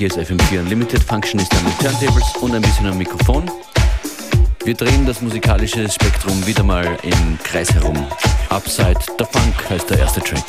Hier ist FM4 Unlimited, Function ist an den Turntables und ein bisschen am Mikrofon. Wir drehen das musikalische Spektrum wieder mal im Kreis herum. Upside the Funk heißt der erste Track.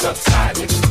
subsided.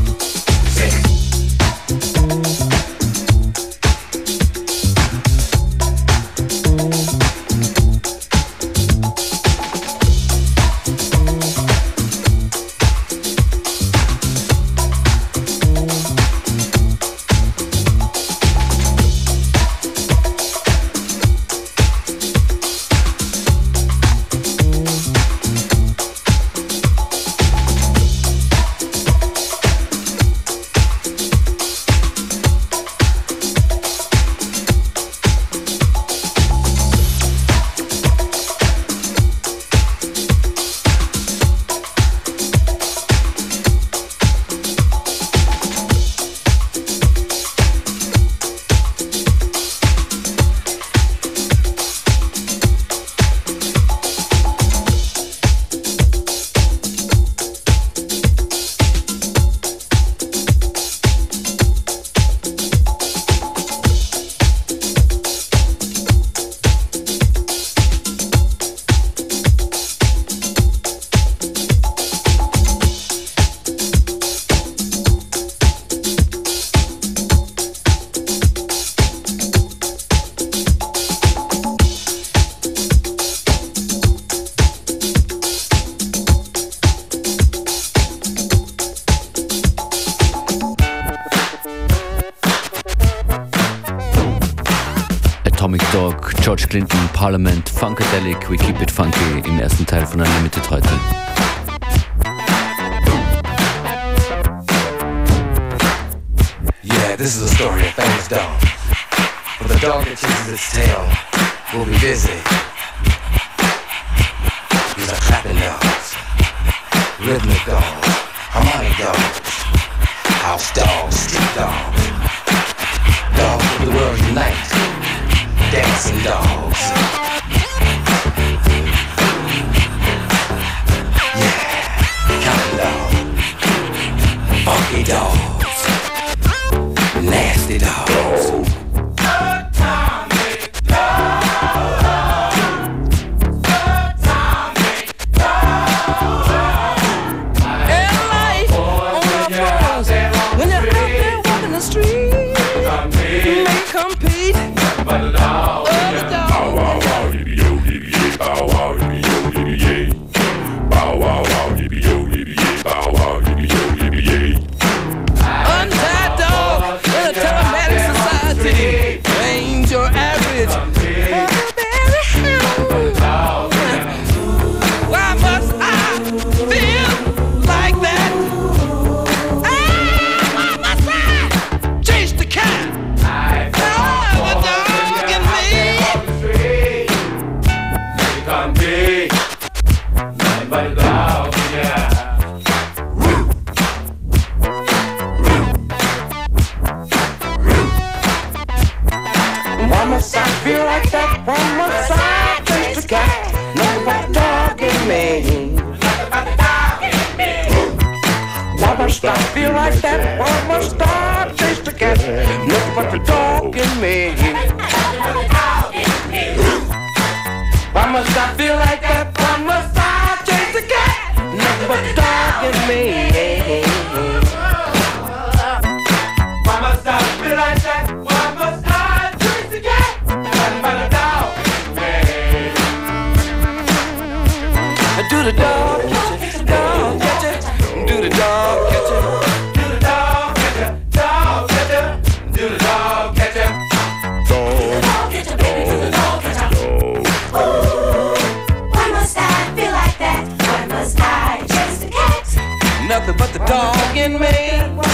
This is a story of famous dog. For the dog that chases its tail will be busy. These are clapping dogs, rhythmic dogs, harmonic dogs, house dogs, street dogs. Dogs of the world unite, dancing dogs it out. Why must I feel like that. Mama Must chase the cat. The dog me. Feel like that. Chase the cat. Nothing but the dog in me. the dog catcher, dog catcher. Do the dog catcher. Do the dog catcher. Do the dog catcher. Dog catcher, baby, do the dog. Ooh, why must I feel like that? Why must I chase the cat? Nothing but the dog in me.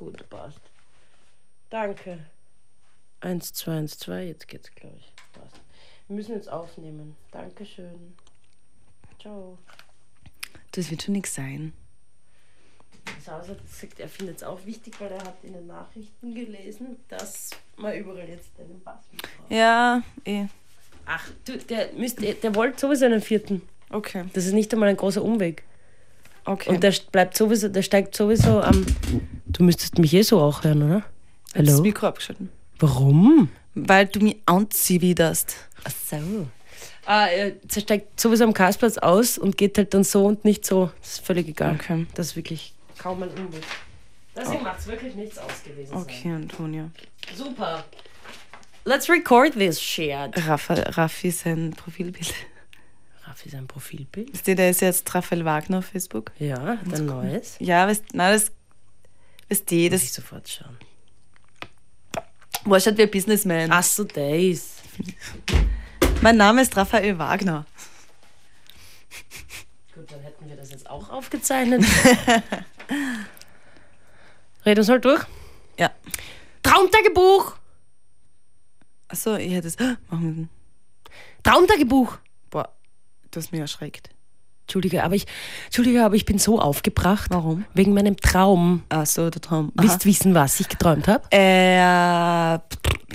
Gut, passt. Danke. 1, 2, 1, 2, jetzt geht's, glaube ich. Passt. Wir müssen jetzt aufnehmen. Dankeschön. Ciao. Das wird schon nichts sein. Sauser hat gesagt, er findet es auch wichtig, weil er hat in den Nachrichten gelesen, dass man überall jetzt einen Bass mitbraucht. Ja, eh. Ach, du, der, müsst, der wollte sowieso einen vierten. Okay. Das ist nicht einmal ein großer Umweg. Okay. Und der bleibt sowieso, der steigt sowieso am. Du müsstest mich eh so auch hören, oder? Hat das Hallo? Mikro abgeschalten. Warum? Weil du mich anziehwiderst. Ach so. Ah, er steigt sowieso am Karlsplatz aus und geht halt dann so und nicht so. Das ist völlig egal. Okay. Das ist wirklich kaum ein Umweg. Deswegen macht es wirklich nichts aus gewesen Okay, Antonia. sein. Super. Let's record this shit. Raffa, Raffi sein Profilbild. Raffi sein Profilbild. Wisst ihr, der ist jetzt Raphael Wagner auf Facebook? Ja, hat ein neues. Ja, weißt nein, das. Weißt du, Muss ich das sofort schauen. war schon wie ein Businessman. Ach so, Days. Mein Name ist Raphael Wagner. Gut, dann hätten wir das jetzt auch aufgezeichnet. Red uns mal durch. Ja. Traumtagebuch! Achso, ich hätte es. Machen wir den. Traumtagebuch! Boah, du hast mich erschreckt. Entschuldige, aber ich, Entschuldige, aber ich bin so aufgebracht. Warum? Wegen meinem Traum. Ach so, der Traum. Wisst wissen, was ich geträumt habe? Äh,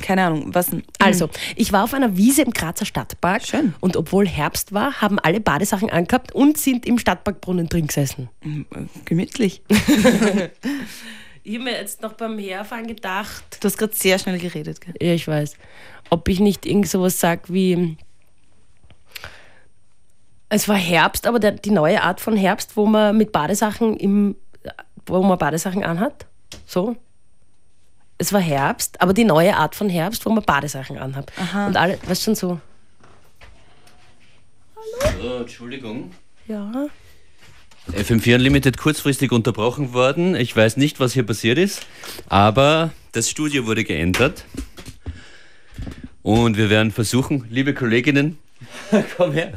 keine Ahnung, was denn? Also, ich war auf einer Wiese im Grazer Stadtpark. Schön. Und obwohl Herbst war, haben alle Badesachen angehabt und sind im Stadtparkbrunnen drin gesessen. Hm, Gemütlich. Ich habe mir jetzt noch beim Herfahren gedacht, Du hast gerade sehr schnell geredet, gell? ja, ich weiß, ob ich nicht irgend sowas sage wie. Es war Herbst, aber der, die neue Art von Herbst, wo man mit Badesachen im, wo man Badesachen anhat. So. Es war Herbst, aber die neue Art von Herbst, wo man Badesachen anhat. Und alle, was schon so. So, Entschuldigung. Ja. FM4 Unlimited kurzfristig unterbrochen worden. Ich weiß nicht, was hier passiert ist, aber das Studio wurde geändert. Und wir werden versuchen, liebe Kolleginnen, komm her.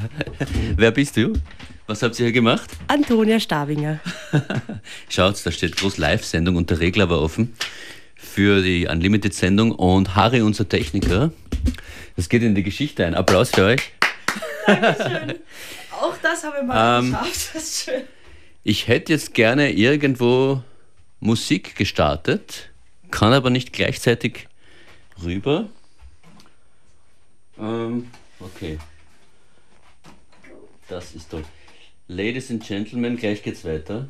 Wer bist du? Was habt ihr hier gemacht? Antonia Stabinger. Schaut, da steht groß Live-Sendung und der Regler war offen für die Unlimited-Sendung und Harry, unser Techniker. Das geht in die Geschichte ein. Applaus für euch. Auch das habe ich mal Ähm, geschafft. Das ist schön. Ich hätte jetzt gerne irgendwo Musik gestartet, kann aber nicht gleichzeitig rüber. Ähm, okay. Das ist toll. Ladies and Gentlemen, gleich geht's weiter.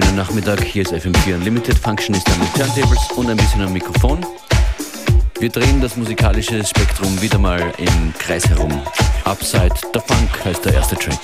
Schönen Nachmittag, hier ist FM4 Unlimited. Functionist an den Turntables und ein bisschen am Mikrofon. Wir drehen das musikalische Spektrum wieder mal im Kreis herum. Upside the Funk heißt der erste Track.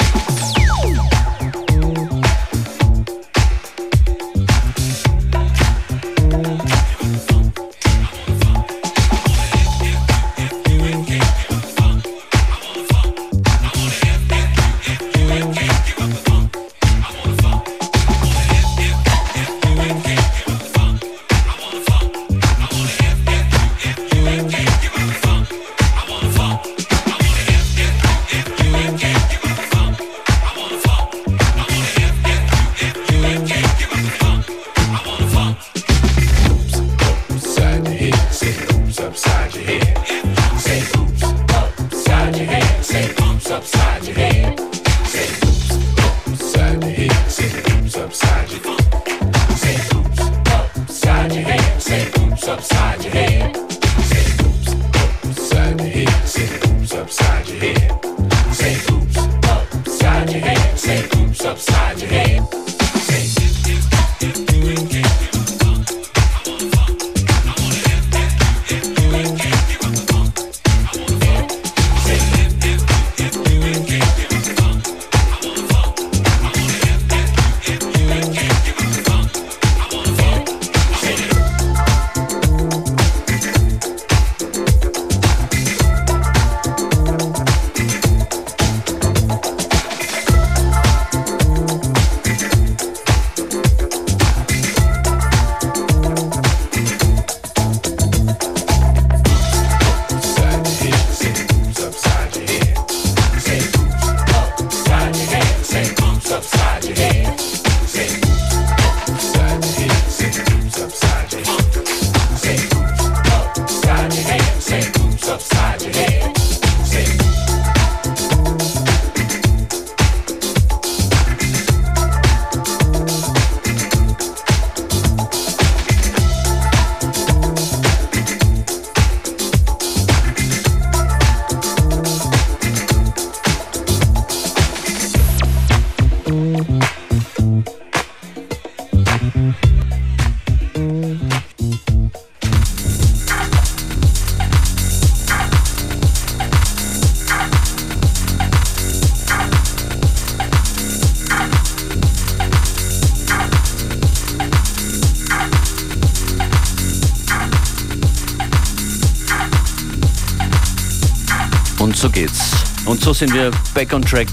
Sind wir back on track.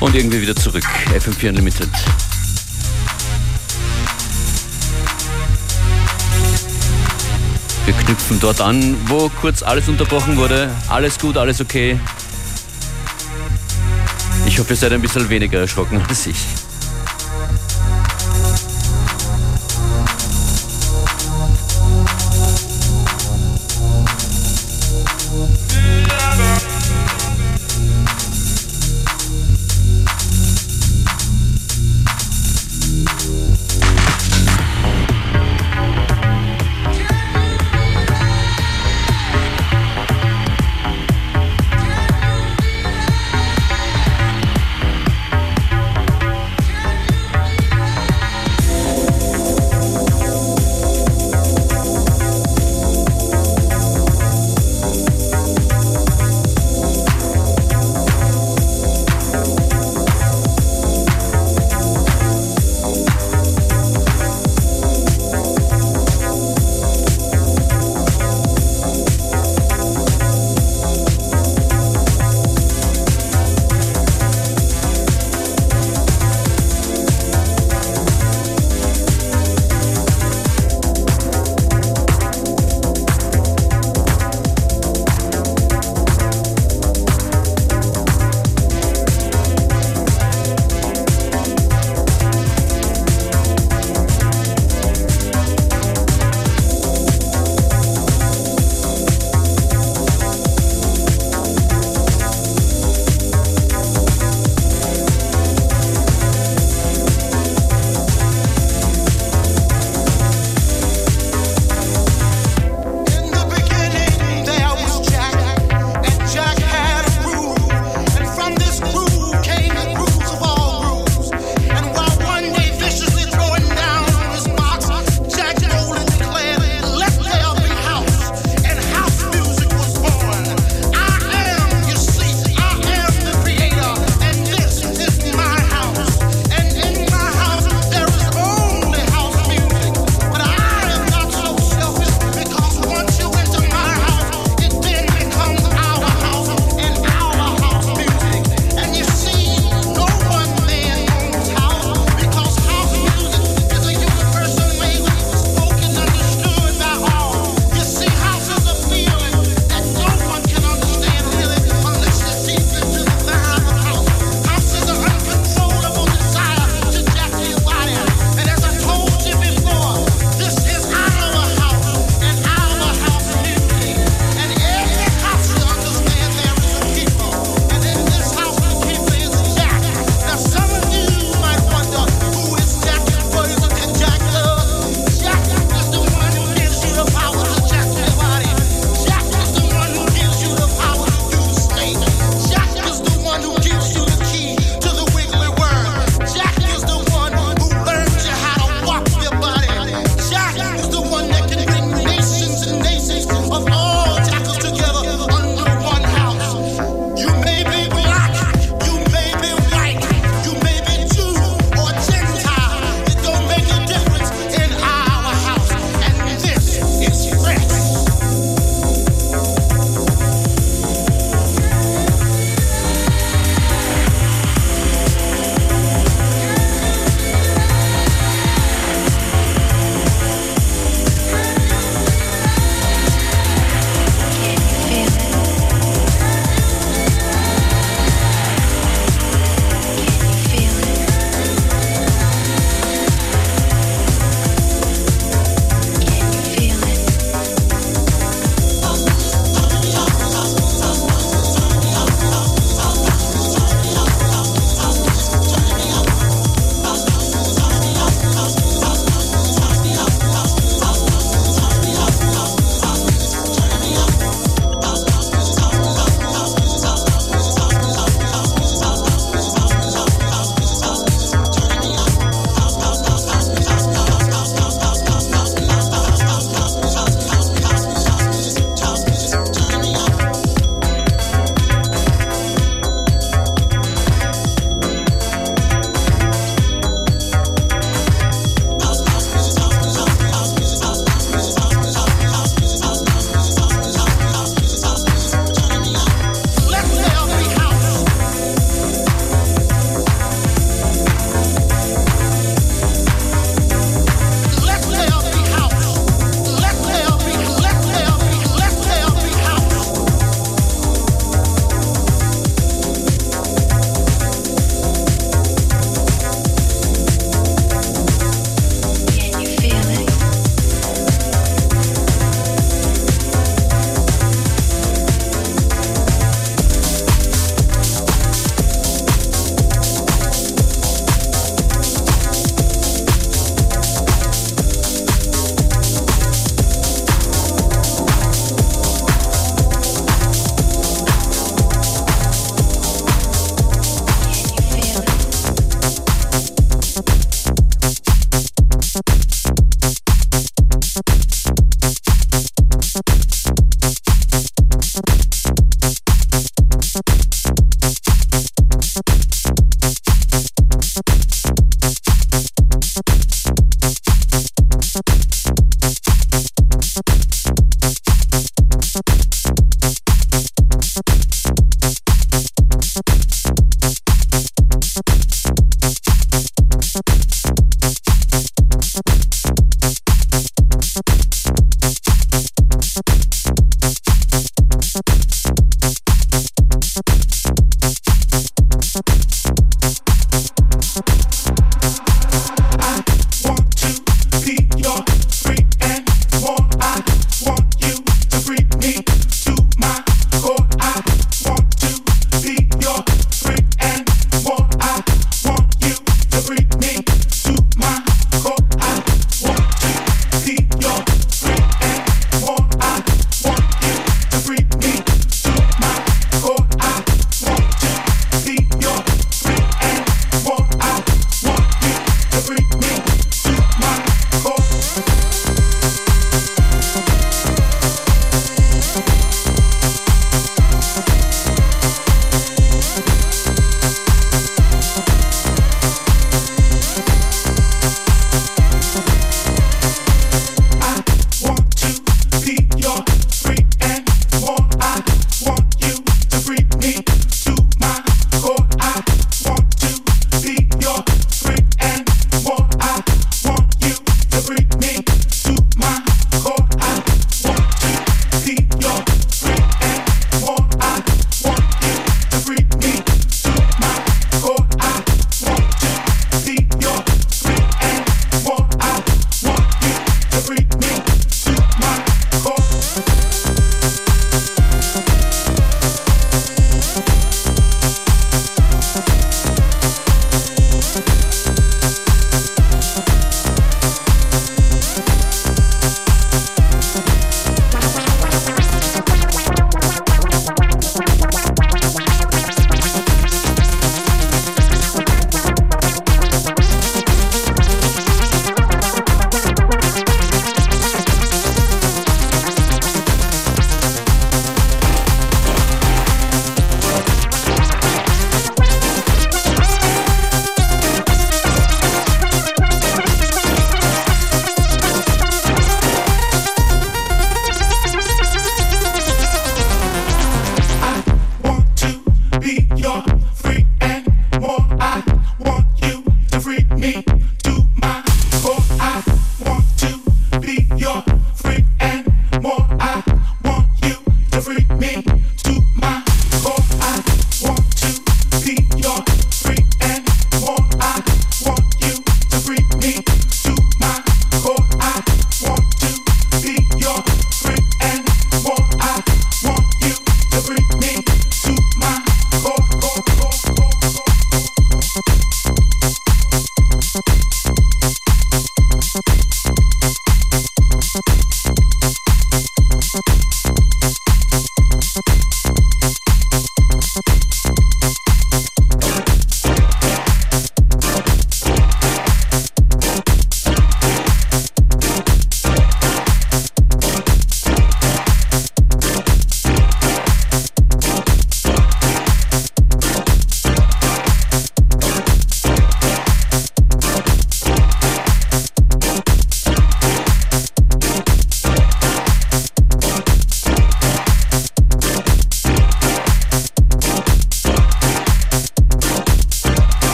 Und irgendwie wieder zurück. FM4 Unlimited. Wir knüpfen dort an, wo kurz alles unterbrochen wurde. Alles gut, alles okay. Ich hoffe, ihr seid ein bisschen weniger erschrocken als ich.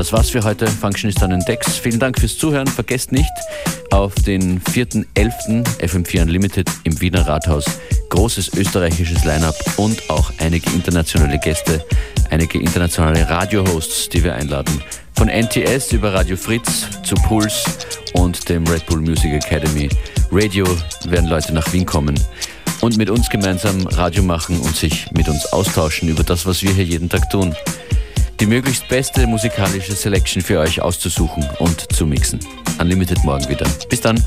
Das war's für heute. Functionist an den Decks. Vielen Dank fürs Zuhören. Vergesst nicht, auf den 4.11. FM4 Unlimited im Wiener Rathaus großes österreichisches Line-up und auch einige internationale Gäste, einige internationale Radio-Hosts, die wir einladen. Von NTS über Radio Fritz zu Pulse und dem Red Bull Music Academy. Radio werden Leute nach Wien kommen und mit uns gemeinsam Radio machen und sich mit uns austauschen über das, was wir hier jeden Tag tun. Die möglichst beste musikalische Selection für euch auszusuchen und zu mixen. Unlimited morgen wieder. Bis dann.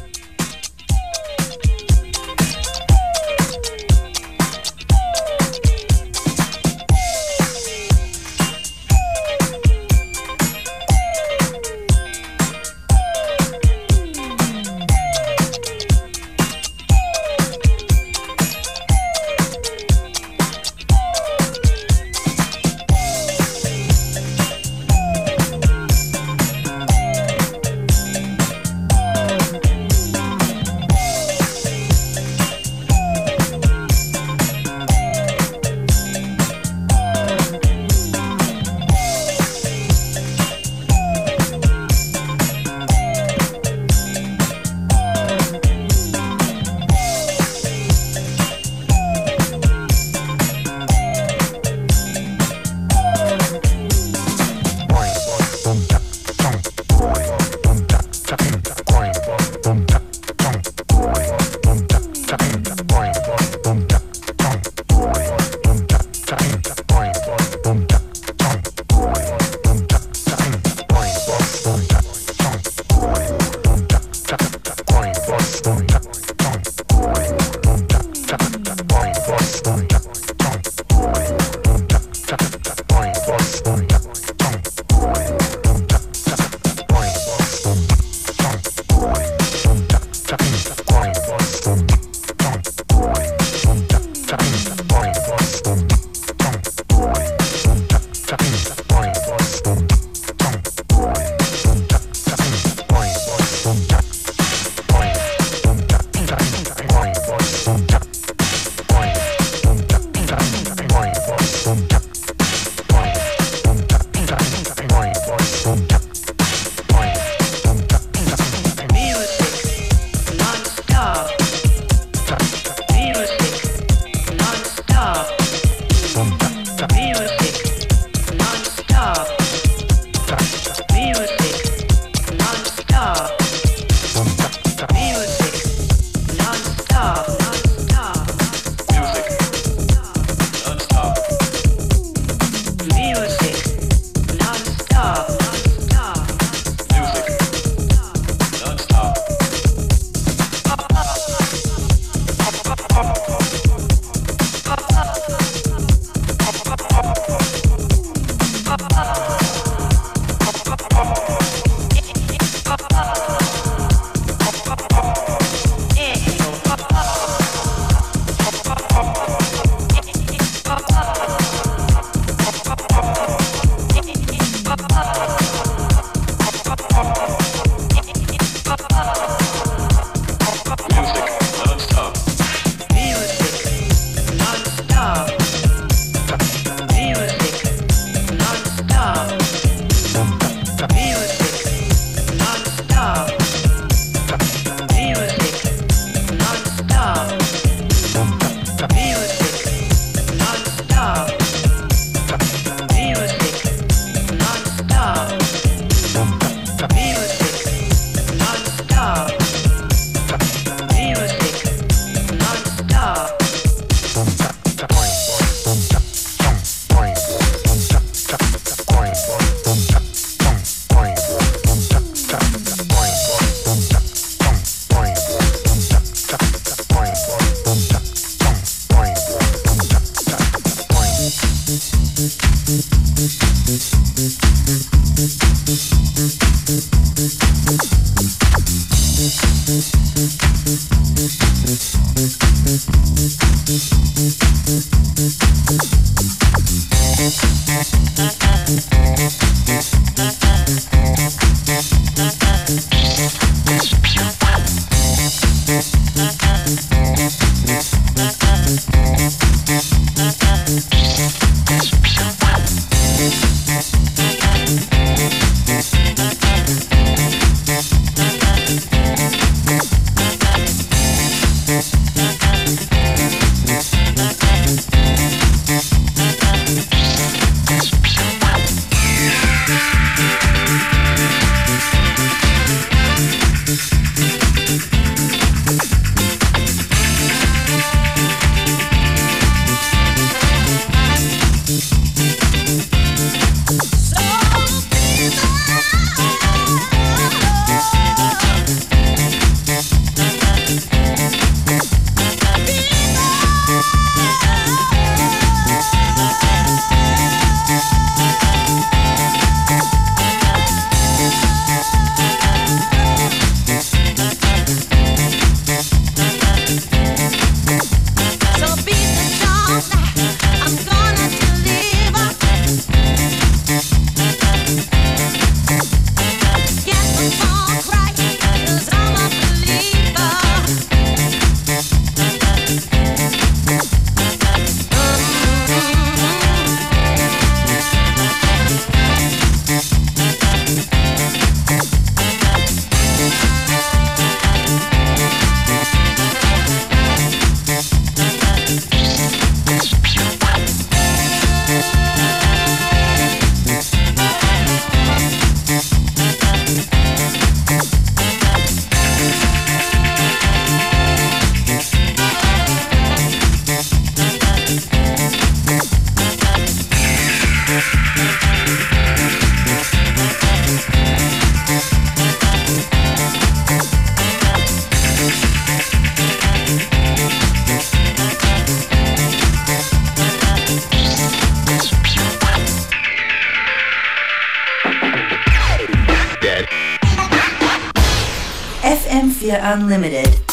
Unlimited.